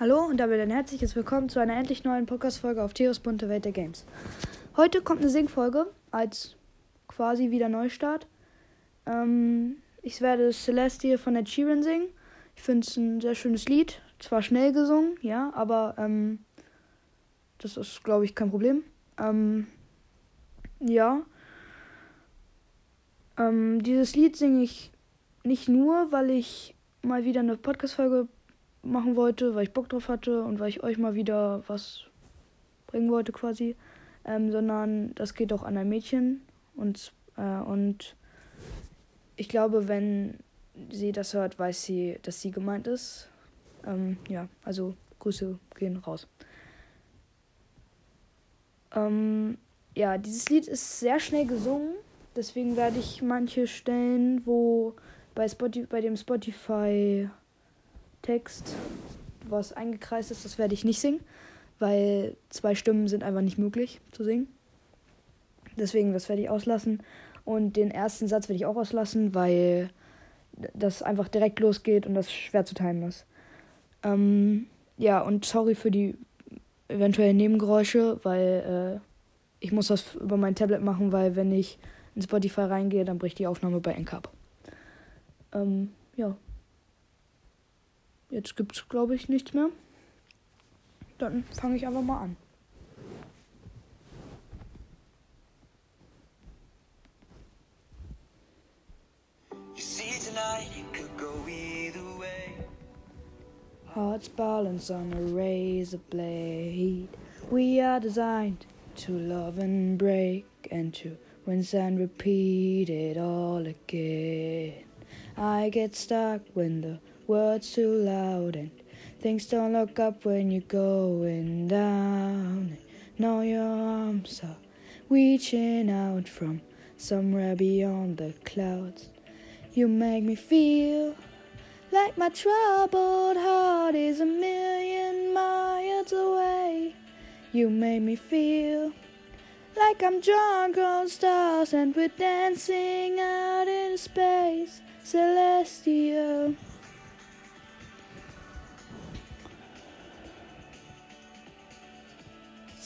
Hallo und damit ein herzliches Willkommen zu einer endlich neuen Podcast-Folge auf Theos bunte Welt der Games. Heute kommt eine Singfolge als quasi wieder Neustart. Ähm, ich werde Celestia von Ed Sheeran singen. Ich finde es ein sehr schönes Lied. Zwar schnell gesungen, ja, aber ähm, das ist, glaube ich, kein Problem. Ähm, ja. Ähm, dieses Lied singe ich nicht nur, weil ich mal wieder eine Podcast-Folge machen wollte, weil ich Bock drauf hatte und weil ich euch mal wieder was bringen wollte quasi, ähm, sondern das geht auch an ein Mädchen und, äh, und ich glaube, wenn sie das hört, weiß sie, dass sie gemeint ist. Ähm, ja, also Grüße gehen raus. Ähm, ja, dieses Lied ist sehr schnell gesungen, deswegen werde ich manche Stellen, wo bei, Spotify, bei dem Spotify Text, was eingekreist ist, das werde ich nicht singen, weil zwei Stimmen sind einfach nicht möglich zu singen. Deswegen, das werde ich auslassen. Und den ersten Satz werde ich auch auslassen, weil das einfach direkt losgeht und das schwer zu timen ist. Ähm, ja, und sorry für die eventuellen Nebengeräusche, weil äh, ich muss das über mein Tablet machen, weil wenn ich in Spotify reingehe, dann bricht die Aufnahme bei Encap. Ähm, ja. Jetzt gibt es, glaube ich, nichts mehr. Dann fange ich einfach mal an. Hearts balance on a razor blade. We are designed to love and break and to rinse and repeat it all again. I get stuck when the words too loud and things don't look up when you're going down. Now your arms are reaching out from somewhere beyond the clouds. You make me feel like my troubled heart is a million miles away. You make me feel like I'm drunk on stars and we're dancing out in space, celestial.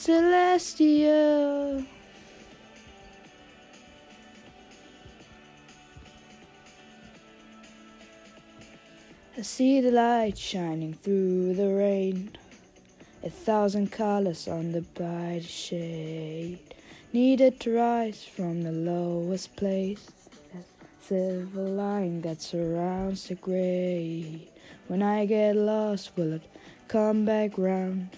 Celestial. I see the light shining through the rain, a thousand colors on the bright shade, needed to rise from the lowest place. That silver line that surrounds the gray. When I get lost, will it come back round?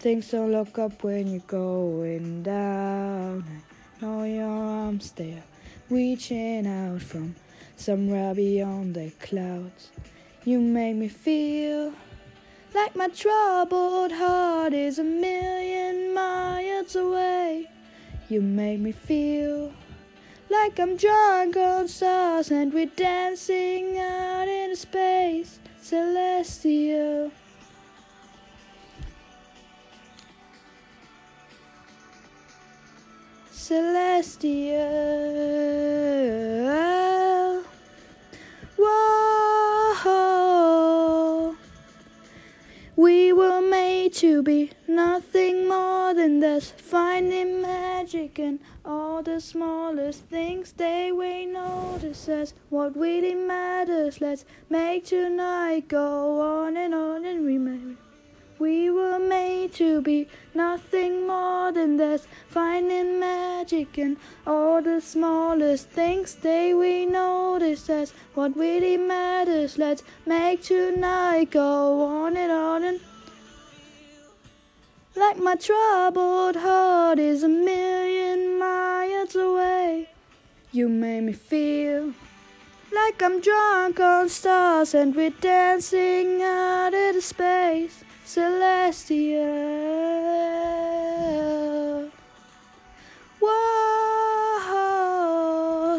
Things don't look up when you're going down. I know your arms there, reaching out from somewhere beyond the clouds. You make me feel like my troubled heart is a million miles away. You make me feel like I'm drunk on stars and we're dancing out in space, celestial. Celestial. Whoa. We were made to be nothing more than this, finding magic in all the smallest things. They we notice as what really matters. Let's make tonight go on and on and remember. We were made to be nothing more than this, finding magic in all the smallest things. They we notice as what really matters. Let's make tonight go on and on and like my troubled heart is a million miles away. You made me feel like I'm drunk on stars and we're dancing out into space, celestial. Whoa,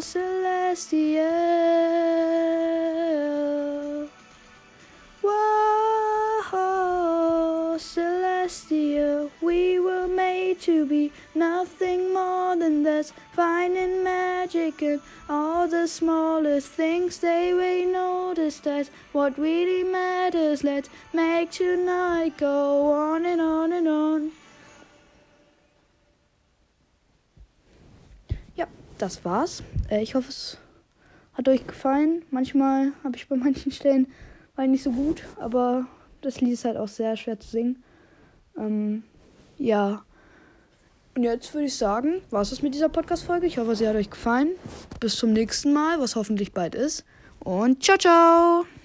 celestial. Whoa, celestial. We to be nothing more than this, finding magic in all the smallest things they we notice. That's what really matters. Let's make tonight go on and on and on. Ja, das war's. Äh, ich hoffe, es hat euch gefallen. Manchmal habe ich bei manchen Stellen war nicht so gut, aber das Lied ist halt auch sehr schwer zu singen. Ähm, ja. Und jetzt würde ich sagen, war es mit dieser Podcast-Folge. Ich hoffe, sie hat euch gefallen. Bis zum nächsten Mal, was hoffentlich bald ist. Und ciao, ciao!